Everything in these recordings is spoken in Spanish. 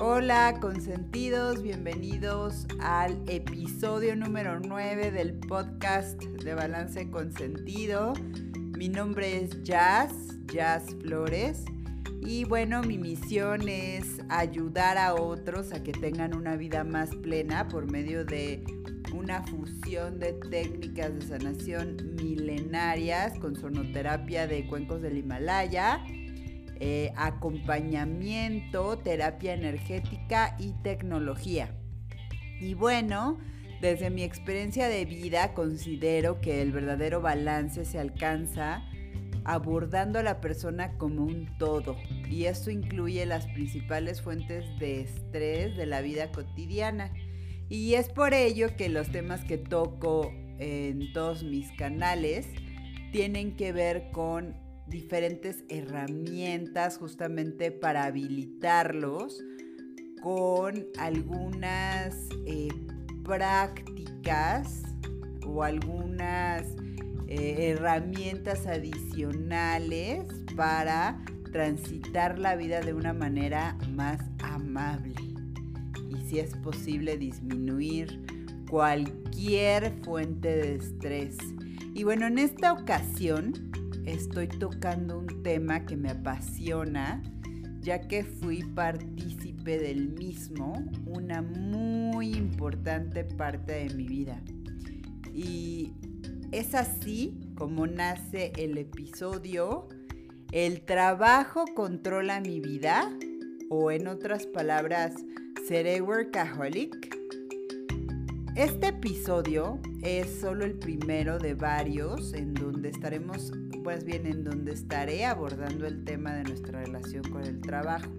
Hola consentidos, bienvenidos al episodio número 9 del podcast de Balance Consentido. Mi nombre es Jazz, Jazz Flores. Y bueno, mi misión es ayudar a otros a que tengan una vida más plena por medio de una fusión de técnicas de sanación milenarias con sonoterapia de cuencos del Himalaya, eh, acompañamiento, terapia energética y tecnología. Y bueno, desde mi experiencia de vida considero que el verdadero balance se alcanza abordando a la persona como un todo. Y esto incluye las principales fuentes de estrés de la vida cotidiana. Y es por ello que los temas que toco en todos mis canales tienen que ver con diferentes herramientas justamente para habilitarlos con algunas eh, prácticas o algunas eh, herramientas adicionales para transitar la vida de una manera más amable y si es posible disminuir cualquier fuente de estrés. Y bueno, en esta ocasión estoy tocando un tema que me apasiona, ya que fui partícipe del mismo una muy importante parte de mi vida. Y es así como nace el episodio El trabajo controla mi vida o en otras palabras, seré workaholic. Este episodio es solo el primero de varios en donde estaremos, pues bien, en donde estaré abordando el tema de nuestra relación con el trabajo.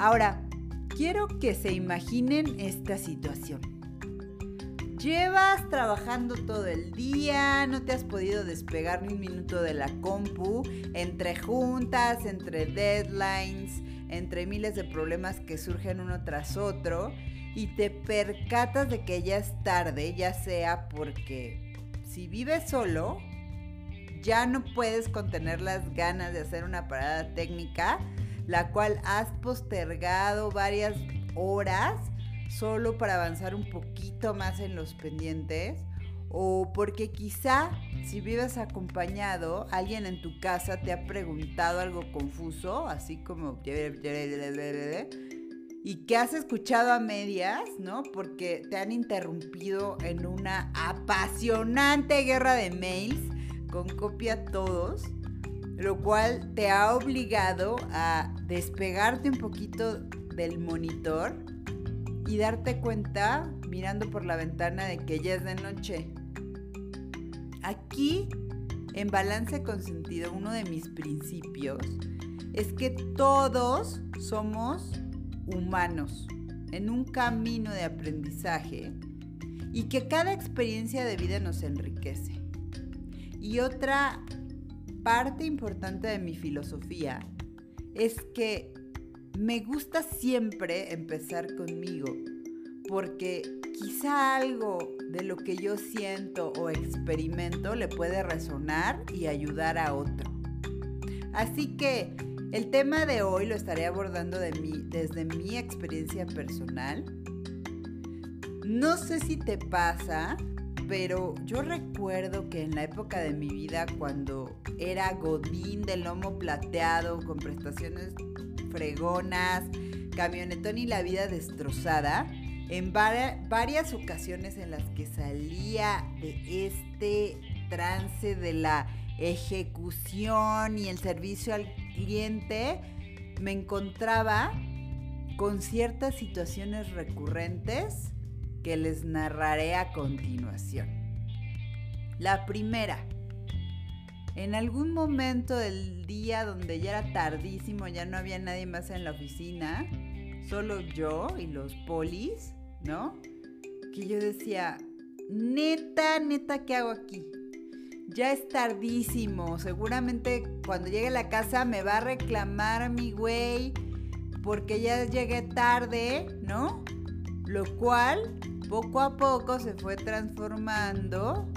Ahora, quiero que se imaginen esta situación. Llevas trabajando todo el día, no te has podido despegar ni un minuto de la compu, entre juntas, entre deadlines, entre miles de problemas que surgen uno tras otro y te percatas de que ya es tarde, ya sea porque si vives solo, ya no puedes contener las ganas de hacer una parada técnica, la cual has postergado varias horas solo para avanzar un poquito más en los pendientes o porque quizá si vives acompañado, alguien en tu casa te ha preguntado algo confuso, así como y que has escuchado a medias, ¿no? Porque te han interrumpido en una apasionante guerra de mails con copia todos, lo cual te ha obligado a despegarte un poquito del monitor y darte cuenta mirando por la ventana de que ya es de noche. Aquí, en Balance con Sentido, uno de mis principios es que todos somos humanos en un camino de aprendizaje y que cada experiencia de vida nos enriquece. Y otra parte importante de mi filosofía es que me gusta siempre empezar conmigo, porque quizá algo de lo que yo siento o experimento le puede resonar y ayudar a otro. Así que el tema de hoy lo estaré abordando desde mi experiencia personal. No sé si te pasa, pero yo recuerdo que en la época de mi vida cuando era godín de lomo plateado con prestaciones fregonas, camionetón y la vida destrozada, en varias ocasiones en las que salía de este trance de la ejecución y el servicio al cliente, me encontraba con ciertas situaciones recurrentes que les narraré a continuación. La primera, en algún momento del día donde ya era tardísimo, ya no había nadie más en la oficina, solo yo y los polis, ¿no? Que yo decía, neta, neta, ¿qué hago aquí? Ya es tardísimo, seguramente cuando llegue a la casa me va a reclamar mi güey porque ya llegué tarde, ¿no? Lo cual poco a poco se fue transformando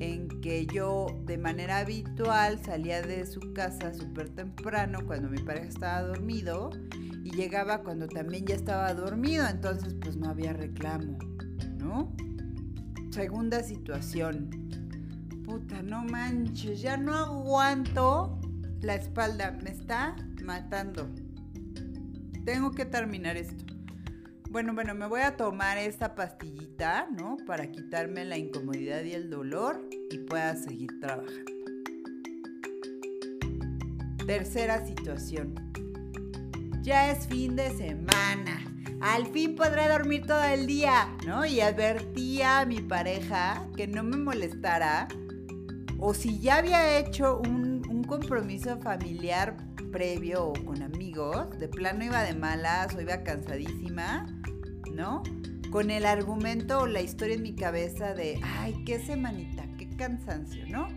en que yo de manera habitual salía de su casa súper temprano cuando mi pareja estaba dormido y llegaba cuando también ya estaba dormido, entonces pues no había reclamo, ¿no? Segunda situación. Puta, no manches, ya no aguanto la espalda, me está matando. Tengo que terminar esto. Bueno, bueno, me voy a tomar esta pastillita, ¿no? Para quitarme la incomodidad y el dolor y pueda seguir trabajando. Tercera situación. Ya es fin de semana. Al fin podré dormir todo el día, ¿no? Y advertía a mi pareja que no me molestara. O si ya había hecho un, compromiso familiar previo o con amigos, de plano iba de malas o iba cansadísima, ¿no? Con el argumento o la historia en mi cabeza de, ay, qué semanita, qué cansancio, ¿no?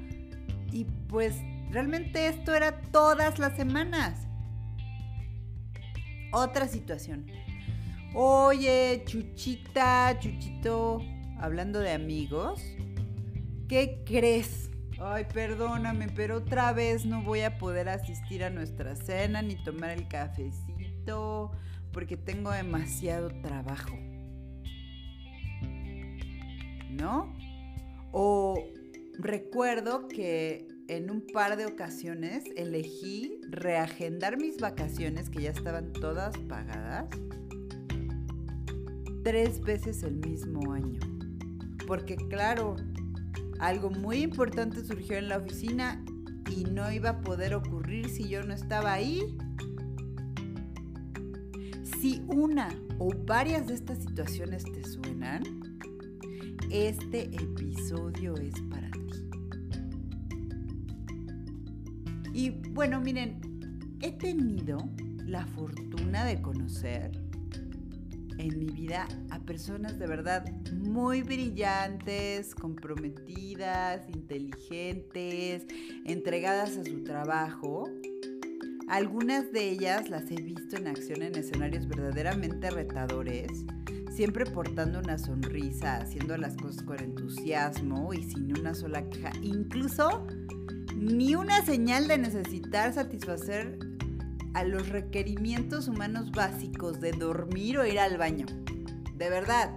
Y pues realmente esto era todas las semanas. Otra situación. Oye, Chuchita, Chuchito, hablando de amigos, ¿qué crees? Ay, perdóname, pero otra vez no voy a poder asistir a nuestra cena ni tomar el cafecito porque tengo demasiado trabajo. ¿No? O recuerdo que en un par de ocasiones elegí reagendar mis vacaciones que ya estaban todas pagadas tres veces el mismo año. Porque claro, algo muy importante surgió en la oficina y no iba a poder ocurrir si yo no estaba ahí. Si una o varias de estas situaciones te suenan, este episodio es para ti. Y bueno, miren, he tenido la fortuna de conocer en mi vida a personas de verdad muy brillantes, comprometidas, inteligentes, entregadas a su trabajo. Algunas de ellas las he visto en acción en escenarios verdaderamente retadores, siempre portando una sonrisa, haciendo las cosas con entusiasmo y sin una sola queja, incluso ni una señal de necesitar satisfacer a los requerimientos humanos básicos de dormir o ir al baño. De verdad.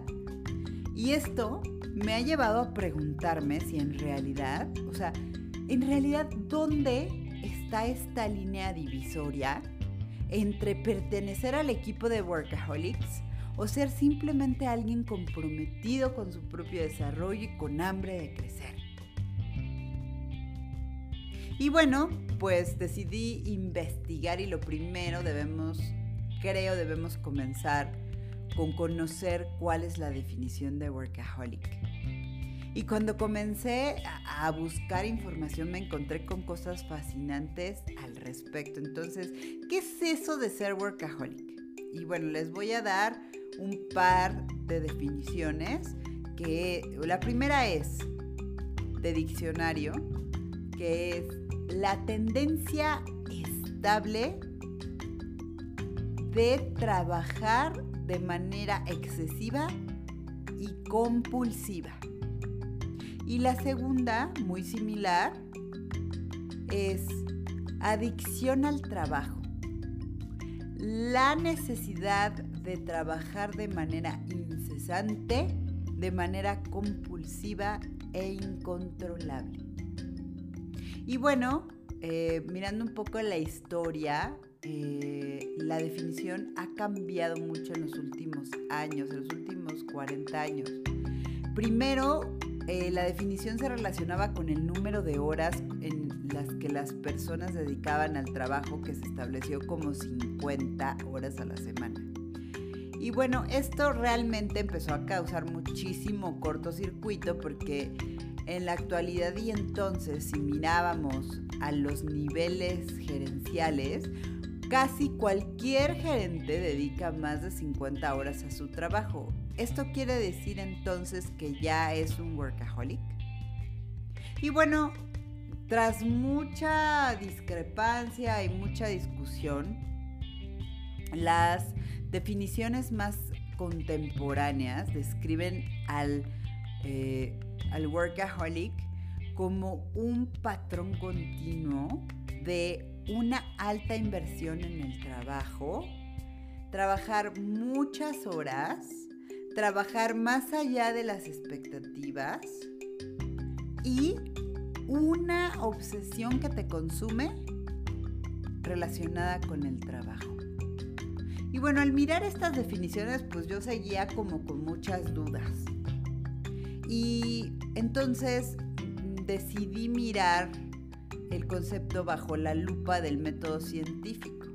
Y esto me ha llevado a preguntarme si en realidad, o sea, en realidad, ¿dónde está esta línea divisoria entre pertenecer al equipo de Workaholics o ser simplemente alguien comprometido con su propio desarrollo y con hambre de crecer? Y bueno, pues decidí investigar y lo primero debemos, creo, debemos comenzar con conocer cuál es la definición de workaholic. Y cuando comencé a buscar información me encontré con cosas fascinantes al respecto. Entonces, ¿qué es eso de ser workaholic? Y bueno, les voy a dar un par de definiciones que la primera es de diccionario, que es la tendencia estable de trabajar de manera excesiva y compulsiva. Y la segunda, muy similar, es adicción al trabajo. La necesidad de trabajar de manera incesante, de manera compulsiva e incontrolable. Y bueno, eh, mirando un poco la historia, eh, la definición ha cambiado mucho en los últimos años, en los últimos 40 años. Primero, eh, la definición se relacionaba con el número de horas en las que las personas dedicaban al trabajo que se estableció como 50 horas a la semana. Y bueno, esto realmente empezó a causar muchísimo cortocircuito porque en la actualidad y entonces, si mirábamos a los niveles gerenciales, casi cualquier gerente dedica más de 50 horas a su trabajo. ¿Esto quiere decir entonces que ya es un workaholic? Y bueno, tras mucha discrepancia y mucha discusión, las definiciones más contemporáneas describen al eh, al workaholic como un patrón continuo de una alta inversión en el trabajo, trabajar muchas horas, trabajar más allá de las expectativas y una obsesión que te consume relacionada con el trabajo. Y bueno, al mirar estas definiciones, pues yo seguía como con muchas dudas. Y entonces decidí mirar el concepto bajo la lupa del método científico.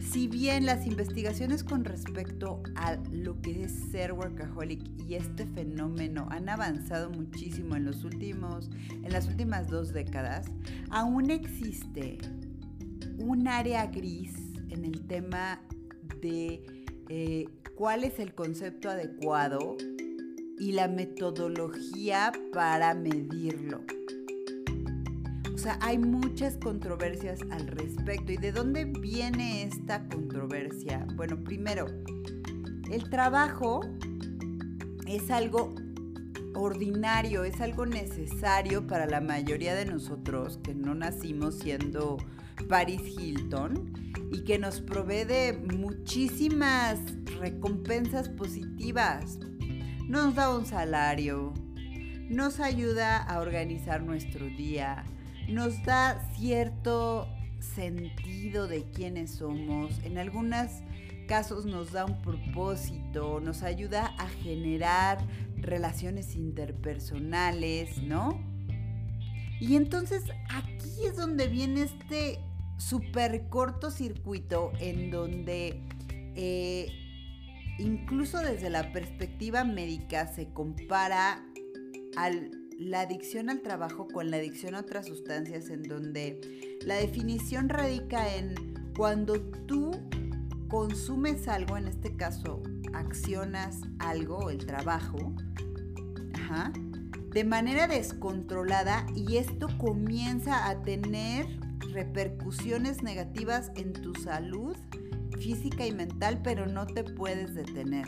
Si bien las investigaciones con respecto a lo que es ser workaholic y este fenómeno han avanzado muchísimo en los últimos en las últimas dos décadas, aún existe un área gris en el tema de eh, cuál es el concepto adecuado y la metodología para medirlo. O sea, hay muchas controversias al respecto. ¿Y de dónde viene esta controversia? Bueno, primero, el trabajo es algo ordinario, es algo necesario para la mayoría de nosotros que no nacimos siendo Paris Hilton y que nos provee muchísimas recompensas positivas. Nos da un salario, nos ayuda a organizar nuestro día, nos da cierto sentido de quiénes somos, en algunos casos nos da un propósito, nos ayuda a generar relaciones interpersonales, ¿no? Y entonces aquí es donde viene este súper cortocircuito en donde eh, incluso desde la perspectiva médica se compara la adicción al trabajo con la adicción a otras sustancias en donde la definición radica en cuando tú consumes algo, en este caso accionas algo, el trabajo, de manera descontrolada y esto comienza a tener repercusiones negativas en tu salud física y mental, pero no te puedes detener.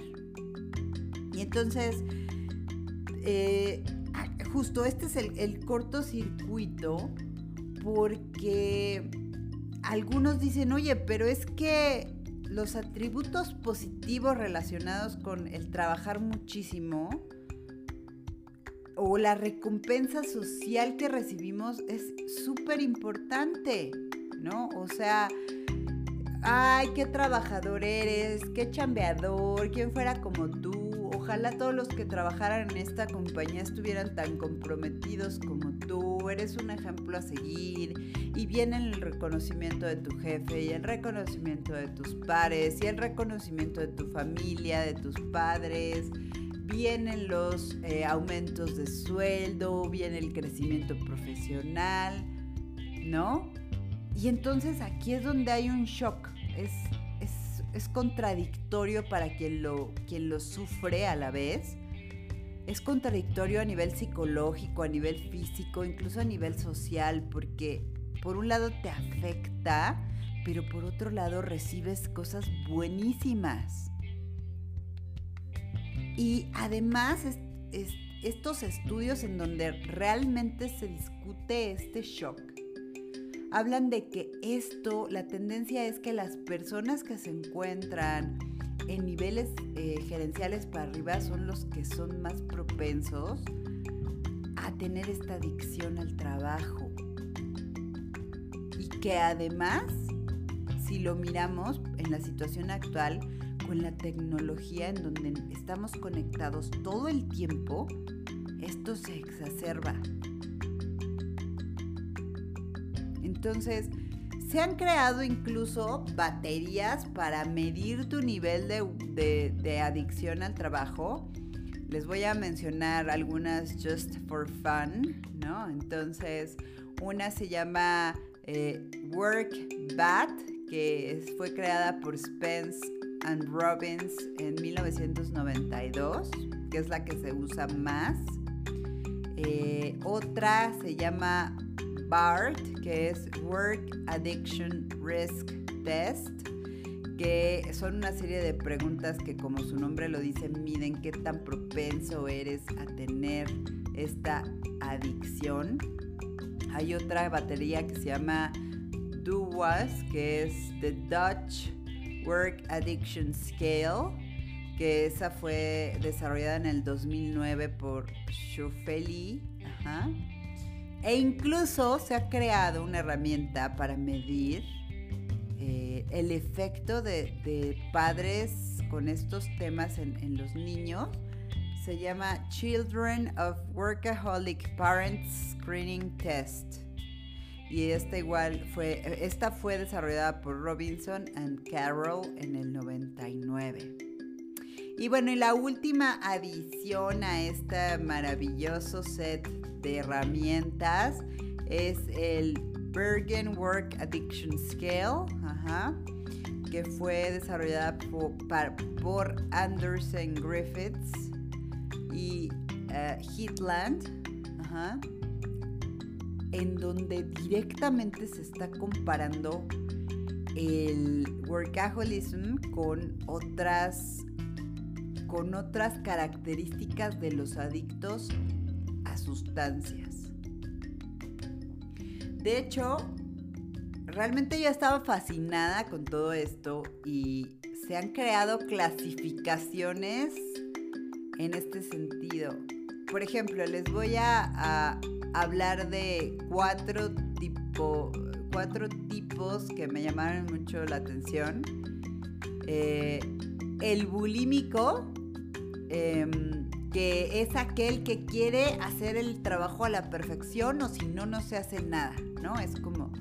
Y entonces, eh, ah, justo este es el, el cortocircuito porque algunos dicen, oye, pero es que los atributos positivos relacionados con el trabajar muchísimo, o la recompensa social que recibimos es súper importante, ¿no? O sea, ay, qué trabajador eres, qué chambeador, quién fuera como tú. Ojalá todos los que trabajaran en esta compañía estuvieran tan comprometidos como tú. Eres un ejemplo a seguir. Y viene el reconocimiento de tu jefe y el reconocimiento de tus pares y el reconocimiento de tu familia, de tus padres vienen los eh, aumentos de sueldo, viene el crecimiento profesional, ¿no? Y entonces aquí es donde hay un shock, es, es, contradictorio para quien lo, quien lo sufre a la vez, es contradictorio a nivel psicológico, a nivel físico, incluso a nivel social, porque por un lado te afecta, pero por otro lado recibes cosas buenísimas. Y además estos estudios en donde realmente se discute este shock, hablan de que esto, la tendencia es que las personas que se encuentran en niveles eh, gerenciales para arriba son los que son más propensos a tener esta adicción al trabajo. Y que además, si lo miramos en la situación actual, con la tecnología en donde estamos conectados todo el tiempo, esto se exacerba. Entonces, se han creado incluso baterías para medir tu nivel de, adicción al trabajo. Les voy a mencionar algunas just for fun, ¿no? Entonces, una se llama eh, Work Bat, que fue creada por Spence and Robbins en 1992, que es la que se usa más. Eh, otra se llama BART, que es Work Addiction Risk Test, que son una serie de preguntas que como su nombre lo dice, miden qué tan propenso eres a tener esta adicción. Hay otra batería que se llama DUWAS, que es The Dutch Work Addiction Scale, que esa fue desarrollada en el 2009 por Shofeli. E incluso se ha creado una herramienta para medir eh, el efecto de, padres con estos temas en, los niños. Se llama Children of Workaholic Parents Screening Test. Y esta igual fue, esta fue desarrollada por Robinson and Carroll en el 99. Y bueno, y la última adición a este maravilloso set de herramientas es el Bergen Work Addiction Scale, que fue desarrollada por, Anderson Griffiths y uh, Heatland, en donde directamente se está comparando el workaholism con otras con otras características de los adictos a sustancias. De hecho, realmente yo estaba fascinada con todo esto y se han creado clasificaciones en este sentido. Por ejemplo, les voy a, hablar de cuatro, cuatro tipos que me llamaron mucho la atención. Eh, el bulímico, em, que es aquel que quiere hacer el trabajo a la perfección o si no, no se hace nada, ¿no? Es como,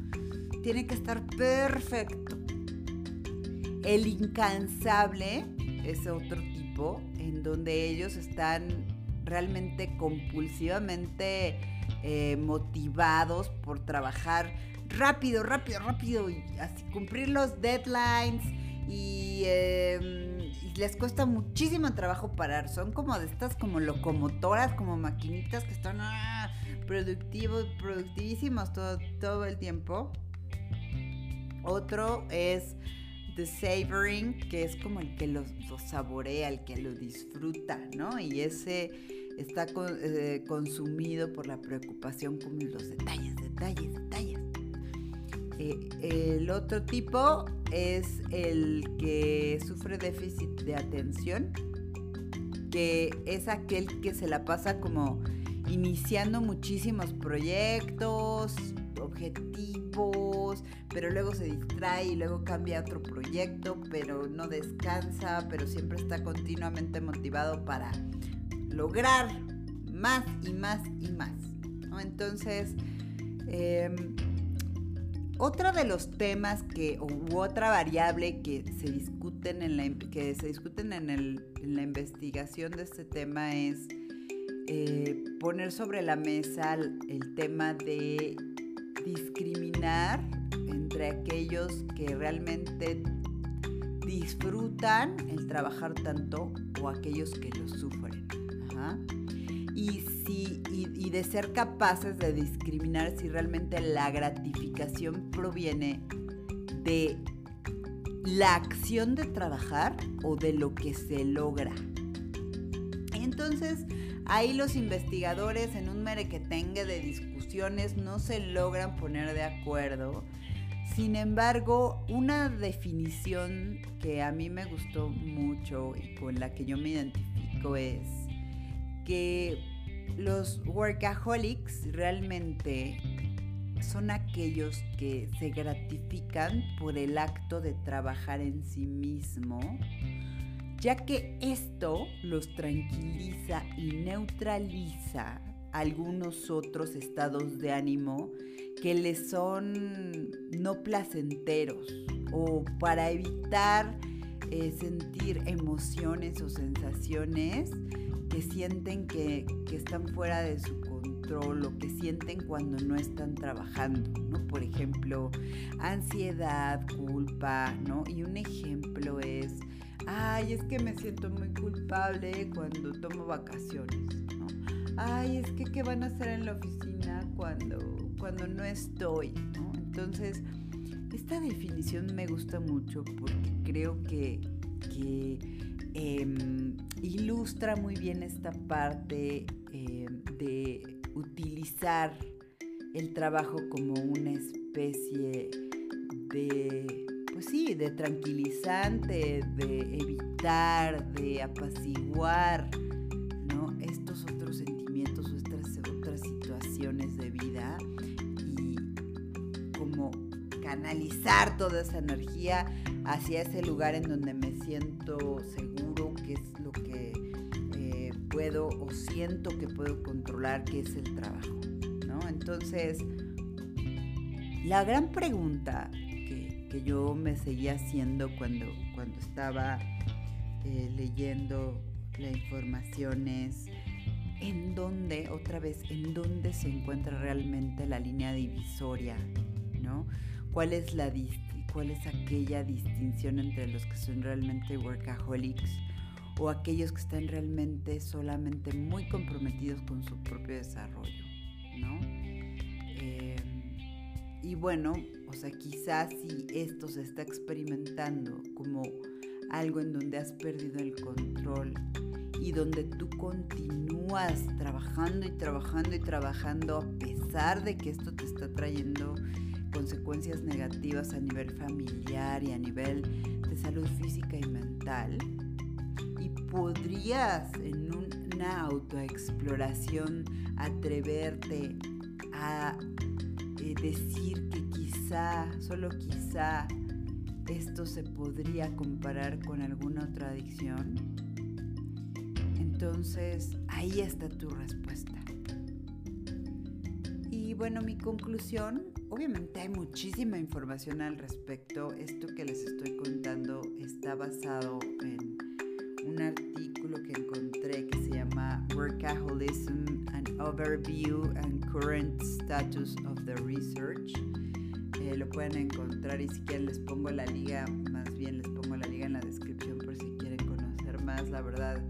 tiene que estar perfecto. El incansable es otro tipo en donde ellos están realmente compulsivamente eh, motivados por trabajar rápido, rápido, rápido y así cumplir los deadlines y les cuesta muchísimo trabajo parar. Son como de estas como locomotoras, como maquinitas que están ah, productivos, productivísimos todo, todo el tiempo. Otro es The Savoring, que es como el que lo, saborea, el que lo disfruta, ¿no? Y ese está eh, consumido por la preocupación con los detalles, detalles, detalles. Eh, el otro tipo es el que sufre déficit de atención, que es aquel que se la pasa como iniciando muchísimos proyectos, objetivos, pero luego se distrae y luego cambia a otro proyecto, pero no descansa, pero siempre está continuamente motivado para lograr más y más y más. Entonces, em, otro de los temas que, u otra variable que se discuten en la, que se discuten en, la investigación de este tema es eh, poner sobre la mesa el, tema de discriminar entre aquellos que realmente disfrutan el trabajar tanto o aquellos que lo sufren. Y y, de ser capaces de discriminar si realmente la gratificación proviene de la acción de trabajar o de lo que se logra. Entonces, ahí los investigadores en un merequetengue de discusiones no se logran poner de acuerdo. Sin embargo, una definición que a mí me gustó mucho y con la que yo me identifico es que los workaholics realmente son aquellos que se gratifican por el acto de trabajar en sí mismo, ya que esto los tranquiliza y neutraliza algunos otros estados de ánimo que les son no placenteros o para evitar eh, sentir emociones o sensaciones que sienten que, están fuera de su control o que sienten cuando no están trabajando, ¿no? Por ejemplo, ansiedad, culpa, ¿no? Y un ejemplo es, ay, es que me siento muy culpable cuando tomo vacaciones, ¿no? Ay, es que qué van a hacer en la oficina cuando, cuando no estoy, ¿no? Entonces, esta definición me gusta mucho porque creo que, Em, ilustra muy bien esta parte em, de utilizar el trabajo como una especie de pues sí, de tranquilizante, de evitar, de apaciguar, canalizar toda esa energía hacia ese lugar en donde me siento seguro, que es lo que eh, puedo o siento que puedo controlar, que es el trabajo, ¿no? Entonces, la gran pregunta que, yo me seguía haciendo cuando, cuando estaba eh, leyendo la información es en dónde, otra vez, en dónde se encuentra realmente la línea divisoria, ¿no? ¿Cuál es, la cuál es aquella distinción entre los que son realmente workaholics o aquellos que están realmente solamente muy comprometidos con su propio desarrollo, ¿no? Eh, y bueno, o sea, quizás si esto se está experimentando como algo en donde has perdido el control y donde tú continúas trabajando y trabajando y trabajando a pesar de que esto te está trayendo consecuencias negativas a nivel familiar y a nivel de salud física y mental. Y podrías en una autoexploración atreverte a eh, decir que quizá, solo quizá, esto se podría comparar con alguna otra adicción, entonces ahí está tu respuesta. Y bueno, mi conclusión, obviamente hay muchísima información al respecto. Esto que les estoy contando está basado en un artículo que encontré que se llama Workaholism, an Overview and Current Status of the Research. Eh, lo pueden encontrar y si quieren les pongo la liga, más bien les pongo la liga en la descripción por si quieren conocer más. La verdad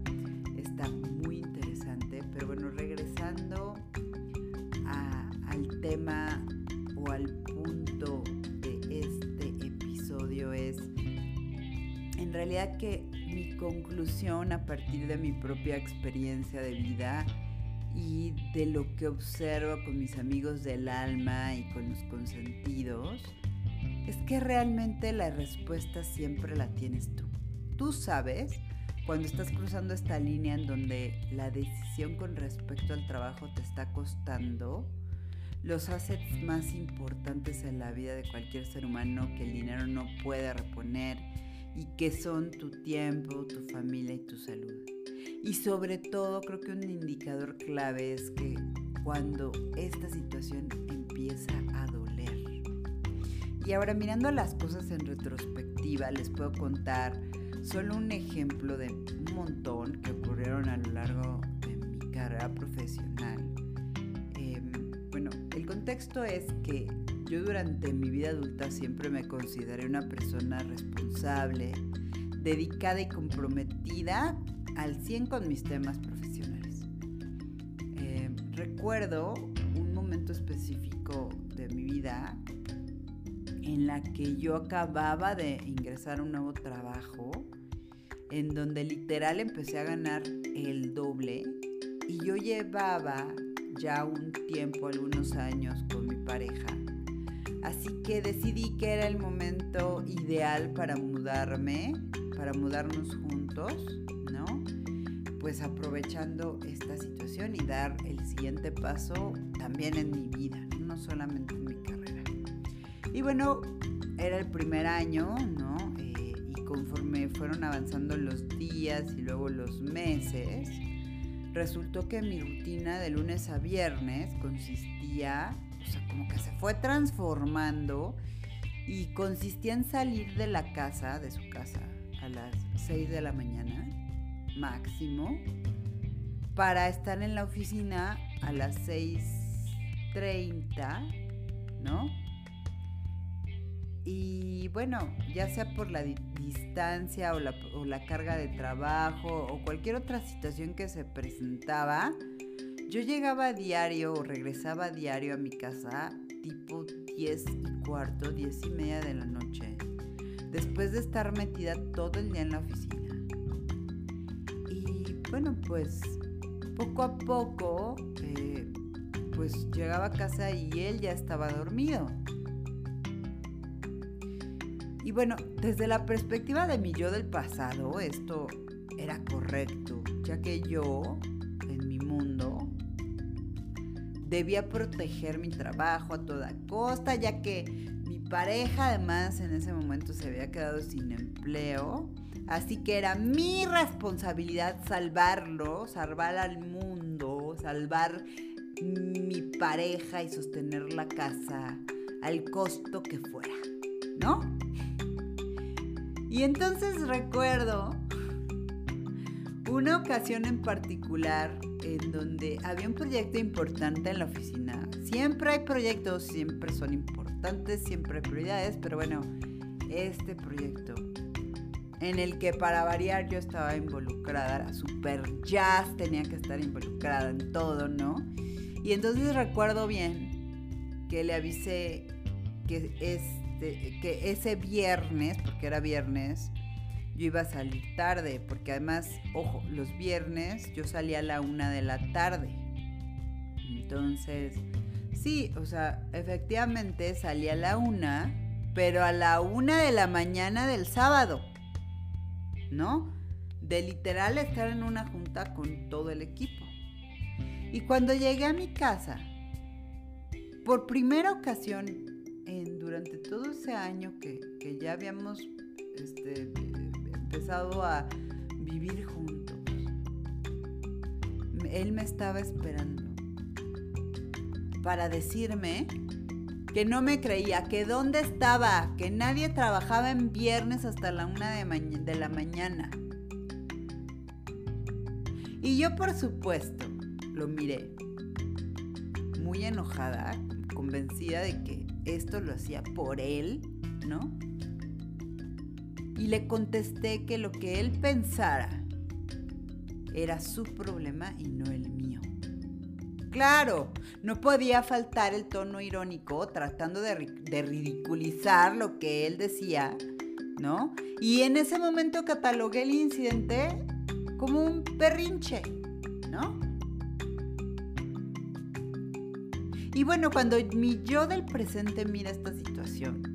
conclusión a partir de mi propia experiencia de vida y de lo que observo con mis amigos del alma y con los consentidos, es que realmente la respuesta siempre la tienes tú. Tú sabes cuando estás cruzando esta línea en donde la decisión con respecto al trabajo te está costando, los assets más importantes en la vida de cualquier ser humano que el dinero no puede reponer y que son tu tiempo, tu familia y tu salud. Y sobre todo creo que un indicador clave es que cuando esta situación empieza a doler. Y ahora mirando las cosas en retrospectiva, les puedo contar solo un ejemplo de un montón que ocurrieron a lo largo de mi carrera profesional. Em, bueno, el contexto es que yo durante mi vida adulta siempre me consideré una persona responsable, dedicada y comprometida al 100 con mis temas profesionales. Eh, recuerdo un momento específico de mi vida en la que yo acababa de ingresar a un nuevo trabajo en donde literal empecé a ganar el doble y yo llevaba ya un tiempo, algunos años con mi pareja Así que decidí que era el momento ideal para mudarme, para mudarnos juntos, ¿no? Pues aprovechando esta situación y dar el siguiente paso también en mi vida, no solamente en mi carrera. Y bueno, era el primer año, ¿no? Eh, y conforme fueron avanzando los días y luego los meses, resultó que mi rutina de lunes a viernes consistía o sea, como que se fue transformando y consistía en salir de la casa, de su casa, a las 6 de la mañana, máximo, para estar en la oficina a las 6.30, ¿no? Y bueno, ya sea por la distancia o la, o la carga de trabajo o cualquier otra situación que se presentaba, yo llegaba a diario o regresaba a diario a mi casa tipo 10 y cuarto, 10 y media de la noche, después de estar metida todo el día en la oficina. Y bueno, pues poco a poco, eh, pues llegaba a casa y él ya estaba dormido. Y bueno, desde la perspectiva de mi yo del pasado, esto era correcto, ya que yo, debía proteger mi trabajo a toda costa, ya que mi pareja además en ese momento se había quedado sin empleo. Así que era mi responsabilidad salvarlo, salvar al mundo, salvar mi pareja y sostener la casa al costo que fuera, ¿no? Y entonces recuerdo una ocasión en particular en donde había un proyecto importante en la oficina. Siempre hay proyectos, siempre son importantes, siempre hay prioridades, pero bueno, este proyecto en el que para variar yo estaba involucrada, era super jazz, tenía que estar involucrada en todo, ¿no? Y entonces recuerdo bien que le avisé que, este, que ese viernes, porque era viernes, yo iba a salir tarde, porque además, ojo, los viernes yo salía a la una de la tarde. Entonces, sí, o sea, efectivamente salía a la una, pero a la una de la mañana del sábado, ¿no? De literal estar en una junta con todo el equipo. Y cuando llegué a mi casa, por primera ocasión, en, durante todo ese año que, que ya habíamos este, empezado a vivir juntos. Él me estaba esperando para decirme que no me creía, que dónde estaba, que nadie trabajaba en viernes hasta la una de, de la mañana. Y yo por supuesto lo miré, muy enojada, convencida de que esto lo hacía por él, ¿no? Y le contesté que lo que él pensara era su problema y no el mío. Claro, no podía faltar el tono irónico tratando de, ridiculizar lo que él decía, ¿no? Y en ese momento catalogué el incidente como un perrinche, ¿no? Y bueno, cuando mi yo del presente mira esta situación,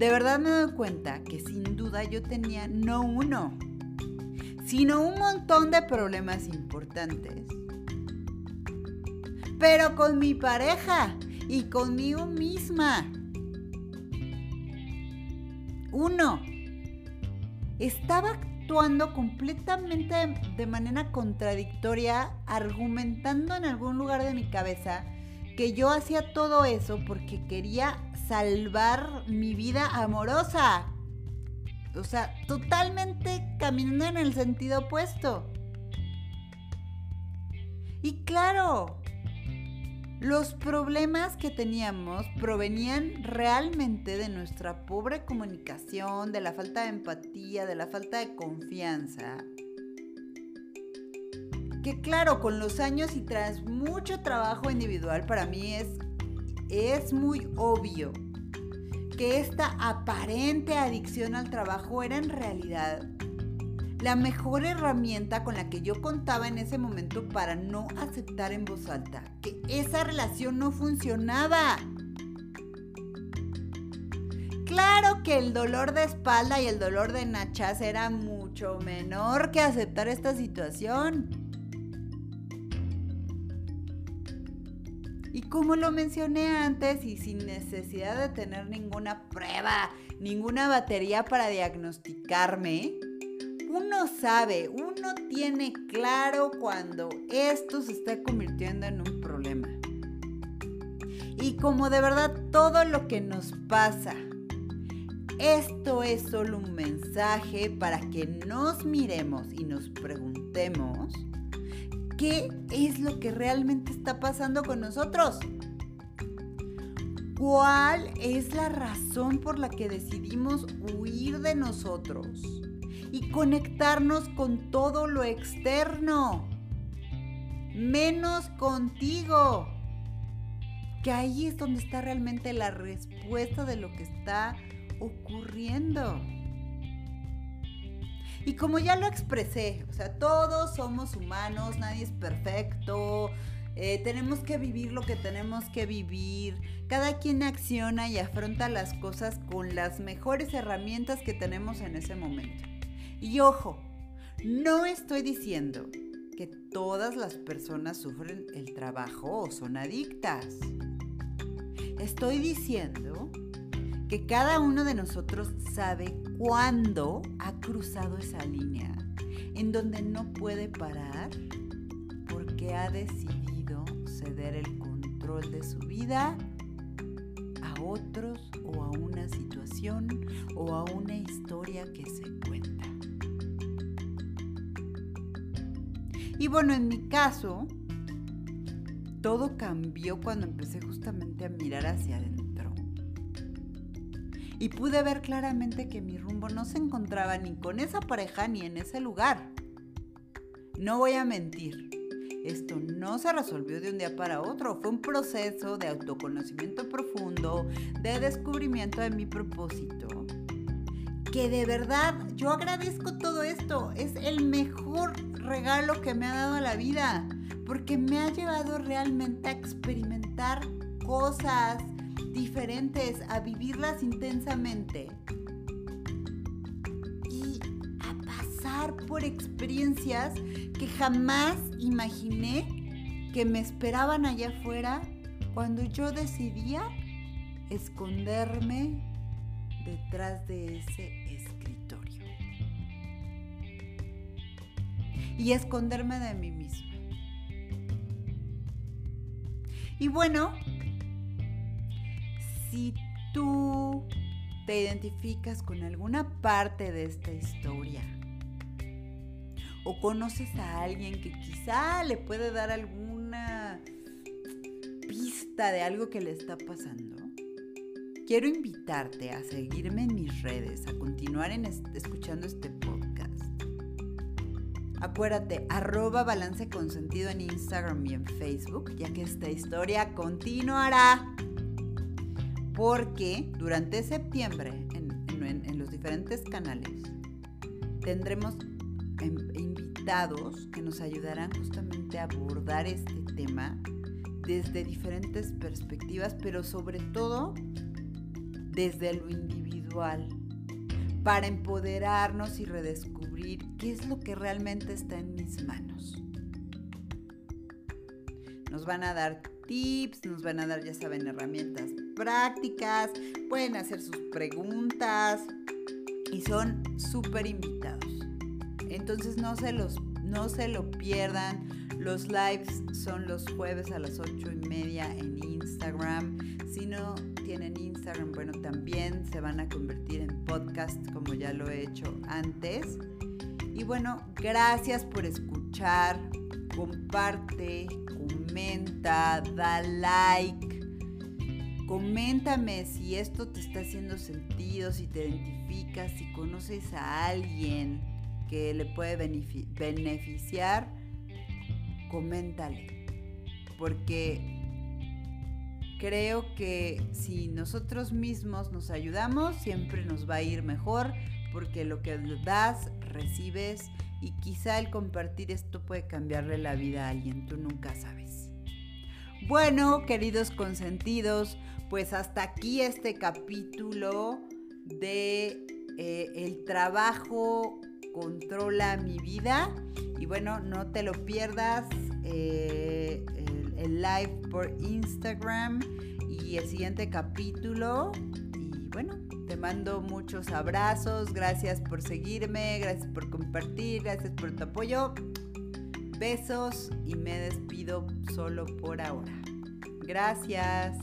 de verdad me doy cuenta que sin duda yo tenía no uno, sino un montón de problemas importantes. Pero con mi pareja y conmigo misma. Uno, estaba actuando completamente de manera contradictoria, argumentando en algún lugar de mi cabeza que yo hacía todo eso porque quería salvar mi vida amorosa. O sea, totalmente caminando en el sentido opuesto. Y claro, los problemas que teníamos provenían realmente de nuestra pobre comunicación, de la falta de empatía, de la falta de confianza que claro, con los años y tras mucho trabajo individual, para mí es, es muy obvio que esta aparente adicción al trabajo era en realidad la mejor herramienta con la que yo contaba en ese momento para no aceptar en voz alta que esa relación no funcionaba. Claro que el dolor de espalda y el dolor de nachas era mucho menor que aceptar esta situación. Como lo mencioné antes y sin necesidad de tener ninguna prueba, ninguna batería para diagnosticarme, uno sabe, uno tiene claro cuando esto se está convirtiendo en un problema. Y como de verdad todo lo que nos pasa, esto es solo un mensaje para que nos miremos y nos preguntemos qué es lo que realmente está pasando con nosotros. ¿Cuál es la razón por la que decidimos huir de nosotros y conectarnos con todo lo externo? Menos contigo. Que ahí es donde está realmente la respuesta de lo que está ocurriendo. Y como ya lo expresé, o sea, todos somos humanos, nadie es perfecto, Eh, tenemos que vivir lo que tenemos que vivir. Cada quien acciona y afronta las cosas con las mejores herramientas que tenemos en ese momento. Y ojo, no estoy diciendo que todas las personas sufren el trabajo o son adictas. Estoy diciendo que cada uno de nosotros sabe cuándo ha cruzado esa línea en donde no puede parar porque ha decidido ceder el control de su vida a otros o a una situación o a una historia que se cuenta. Y bueno, en mi caso, todo cambió cuando empecé justamente a mirar hacia adentro y pude ver claramente que mi rumbo no se encontraba ni con esa pareja ni en ese lugar. No voy a mentir, esto no se resolvió de un día para otro, fue un proceso de autoconocimiento profundo, de descubrimiento de mi propósito. Que de verdad yo agradezco todo esto, es el mejor regalo que me ha dado la vida, porque me ha llevado realmente a experimentar cosas, diferentes, a vivirlas intensamente y a pasar por experiencias que jamás imaginé que me esperaban allá afuera cuando yo decidía esconderme detrás de ese escritorio y esconderme de mí misma. Y bueno, si tú te identificas con alguna parte de esta historia o conoces a alguien que quizá le puede dar alguna pista de algo que le está pasando, quiero invitarte a seguirme en mis redes, a continuar escuchando este podcast. Acuérdate, arroba balance en Instagram y en Facebook, ya que esta historia continuará porque durante septiembre en, los diferentes canales tendremos em, invitados que nos ayudarán justamente a abordar este tema desde diferentes perspectivas, pero sobre todo desde lo individual, para empoderarnos y redescubrir qué es lo que realmente está en mis manos. Nos van a dar tips, nos van a dar, ya saben, herramientas prácticas, pueden hacer sus preguntas y son súper invitados. Entonces no se, los, no se lo pierdan. Los lives son los jueves a las ocho y media en Instagram. Si no tienen Instagram, bueno, también se van a convertir en podcast como ya lo he hecho antes. Y bueno, gracias por escuchar. Comparte, comenta, da like Coméntame si esto te está haciendo sentido, si te identificas, si conoces a alguien que le puede beneficiar, coméntale. Porque creo que si nosotros mismos nos ayudamos, siempre nos va a ir mejor, porque lo que das, recibes y quizá el compartir esto puede cambiarle la vida a alguien, tú nunca sabes. Bueno, queridos consentidos, pues hasta aquí este capítulo de eh, El trabajo controla mi vida. Y bueno, no te lo pierdas eh, el, live por Instagram y el siguiente capítulo. Y bueno, te mando muchos abrazos. Gracias por seguirme, gracias por compartir, gracias por tu apoyo. Besos y me despido solo por ahora. Gracias.